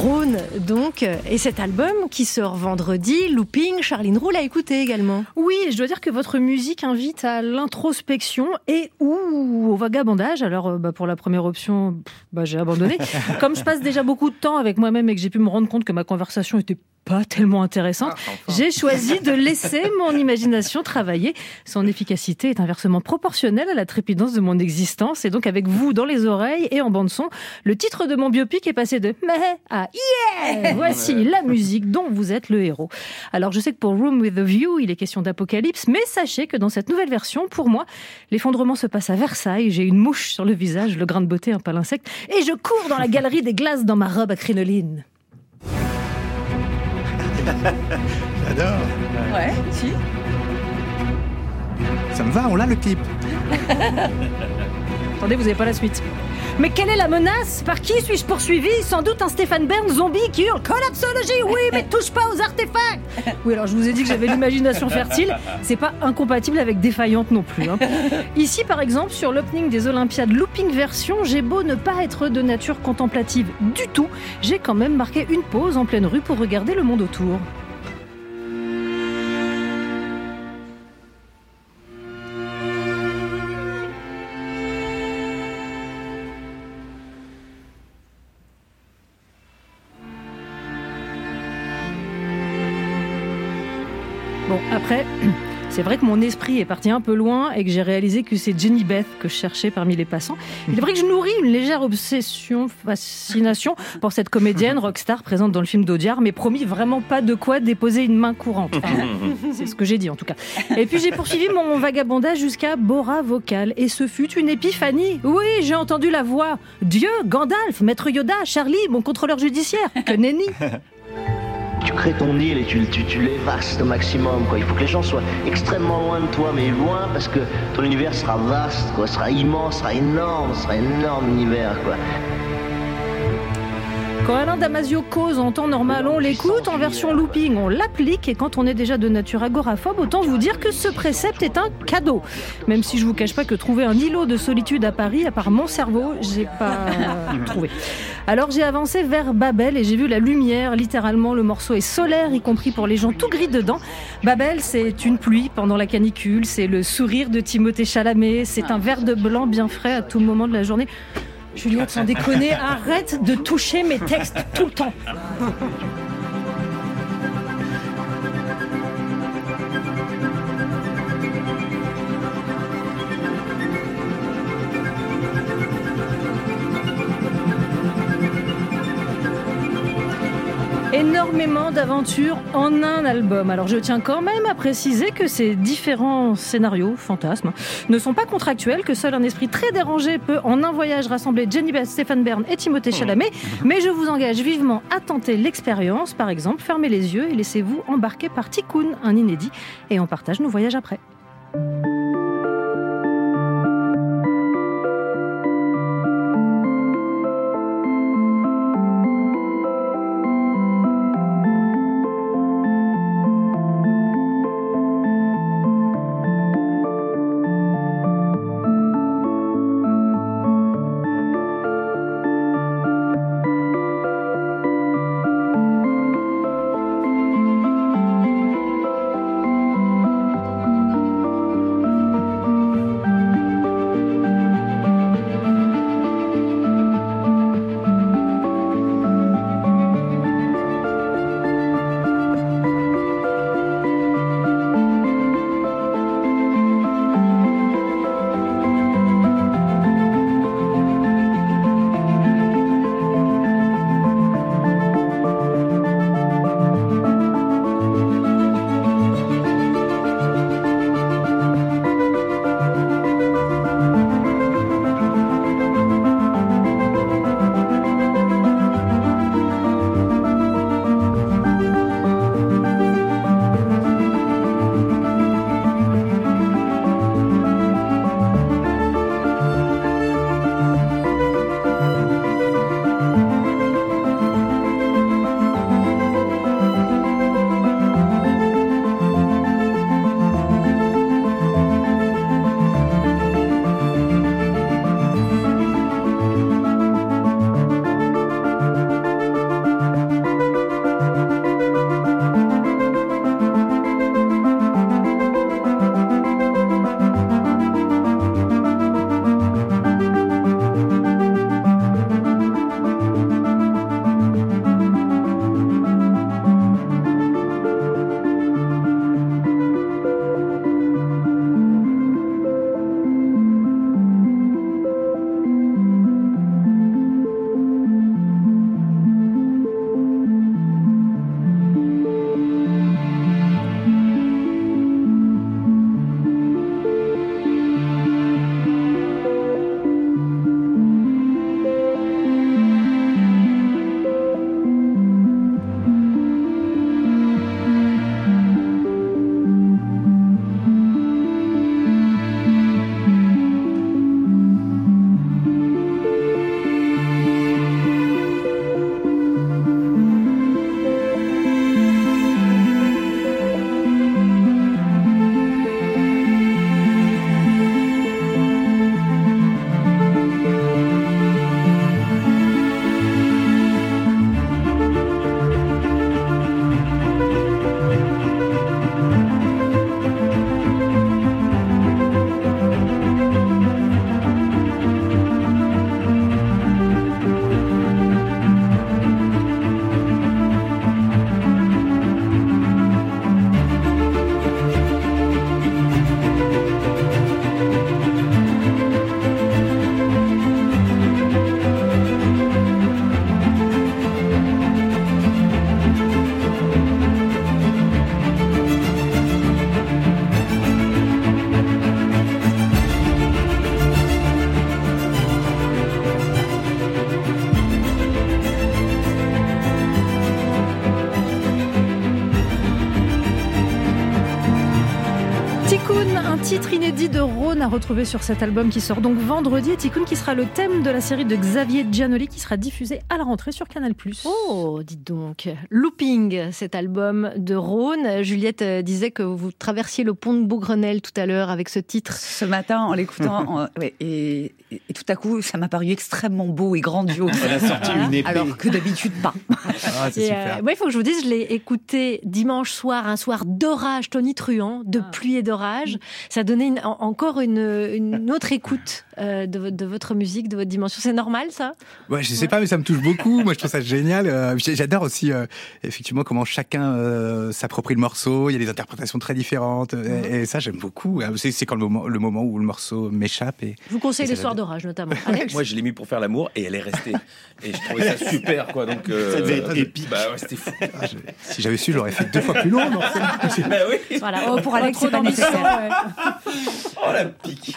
Rhône, donc, et cet album qui sort vendredi, Looping, Charline Roux l'a écouté également. Oui, je dois dire que votre musique invite à l'introspection et ou au vagabondage. Alors, euh, bah, pour la première option, bah, j'ai abandonné. Comme je passe déjà beaucoup de temps avec moi-même et que j'ai pu me rendre compte que ma conversation était pas tellement intéressante, ah, j'ai choisi de laisser mon imagination travailler. Son efficacité est inversement proportionnelle à la trépidance de mon existence. Et donc, avec vous dans les oreilles et en bande-son, le titre de mon biopic est passé de mais à yeah Voici la musique dont vous êtes le héros. Alors, je sais que pour Room with a View, il est question d'apocalypse, mais sachez que dans cette nouvelle version, pour moi, l'effondrement se passe à Versailles. J'ai une mouche sur le visage, le grain de beauté, un pâle insecte, et je cours dans la galerie des glaces dans ma robe à crinoline. J'adore. Ouais, si. Ça me va, on l'a le clip. Attendez, vous n'avez pas la suite. Mais quelle est la menace? Par qui suis-je poursuivi? Sans doute un Stéphane Bern zombie qui hurle Collapsologie Oui, mais touche pas aux artefacts Oui, alors je vous ai dit que j'avais l'imagination fertile. C'est pas incompatible avec défaillante non plus. Hein. Ici, par exemple, sur l'opening des Olympiades Looping Version, j'ai beau ne pas être de nature contemplative du tout, j'ai quand même marqué une pause en pleine rue pour regarder le monde autour. Bon, après, c'est vrai que mon esprit est parti un peu loin et que j'ai réalisé que c'est Jenny Beth que je cherchais parmi les passants. Il est vrai que je nourris une légère obsession, fascination pour cette comédienne rockstar présente dans le film d'Audiard, mais promis vraiment pas de quoi déposer une main courante. c'est ce que j'ai dit en tout cas. Et puis j'ai poursuivi mon vagabondage jusqu'à Bora Vocal et ce fut une épiphanie. Oui, j'ai entendu la voix. Dieu, Gandalf, Maître Yoda, Charlie, mon contrôleur judiciaire, que nenni tu crées ton île et tu, tu, tu l'évastes au maximum. Quoi. Il faut que les gens soient extrêmement loin de toi, mais loin parce que ton univers sera vaste, quoi, sera immense, sera énorme, sera énorme univers. Quoi. Quand Alain Damasio cause en temps normal, on l'écoute, en version looping, on l'applique, et quand on est déjà de nature agoraphobe, autant vous dire que ce précepte est un cadeau. Même si je vous cache pas que trouver un îlot de solitude à Paris, à part mon cerveau, j'ai pas trouvé. Alors j'ai avancé vers Babel et j'ai vu la lumière, littéralement le morceau est solaire, y compris pour les gens tout gris dedans. Babel, c'est une pluie pendant la canicule, c'est le sourire de Timothée Chalamet, c'est un verre de blanc bien frais à tout moment de la journée. Juliette, sans déconner, arrête de toucher mes textes tout le temps. Énormément d'aventures en un album. Alors je tiens quand même à préciser que ces différents scénarios, fantasmes, ne sont pas contractuels, que seul un esprit très dérangé peut en un voyage rassembler Jenny Beth, Stéphane Bern et Timothée Chalamet. Mais je vous engage vivement à tenter l'expérience. Par exemple, fermez les yeux et laissez-vous embarquer par Tikkun, un inédit, et on partage nos voyages après. Rhône à retrouver sur cet album qui sort donc vendredi et Tikkun qui sera le thème de la série de Xavier Giannoli qui sera diffusé à la rentrée sur Canal+. Oh, dites donc. Looping, cet album de Rhône. Juliette euh, disait que vous traversiez le pont de Bougrenelle tout à l'heure avec ce titre. Ce matin, en l'écoutant, et, tout à coup, ça m'a paru extrêmement beau et grandiose. Elle a sorti une épée. Alors que d'habitude, pas. Ah, c'est euh, il faut que je vous dise, je l'ai écouté dimanche soir, un soir d'orage tonitruant, de ah. pluie et d'orage. Ça donnait encore une, autre écoute euh, de, votre musique, de votre dimension. C'est normal, ça? Ouais, je sais pas, mais ça me touche beaucoup. Moi, je trouve ça génial. Euh, j'adore aussi, euh, effectivement, comment chacun s'approprie le morceau. Il y a des interprétations très différentes. Et, ça, j'aime beaucoup. C'est quand le moment, le moment où le morceau m'échappe. Et, je vous conseille les soirs d'orage, notamment. Moi, je l'ai mis pour faire l'amour et elle est restée. Et je trouvais ça super, quoi. Donc, ça devait être épique. Bah ouais, c'était fou. Ah, si j'avais su, j'aurais fait deux fois plus long. bah oui. Voilà. Oh, pour Alex, c'est pas nécessaire. Oh la pique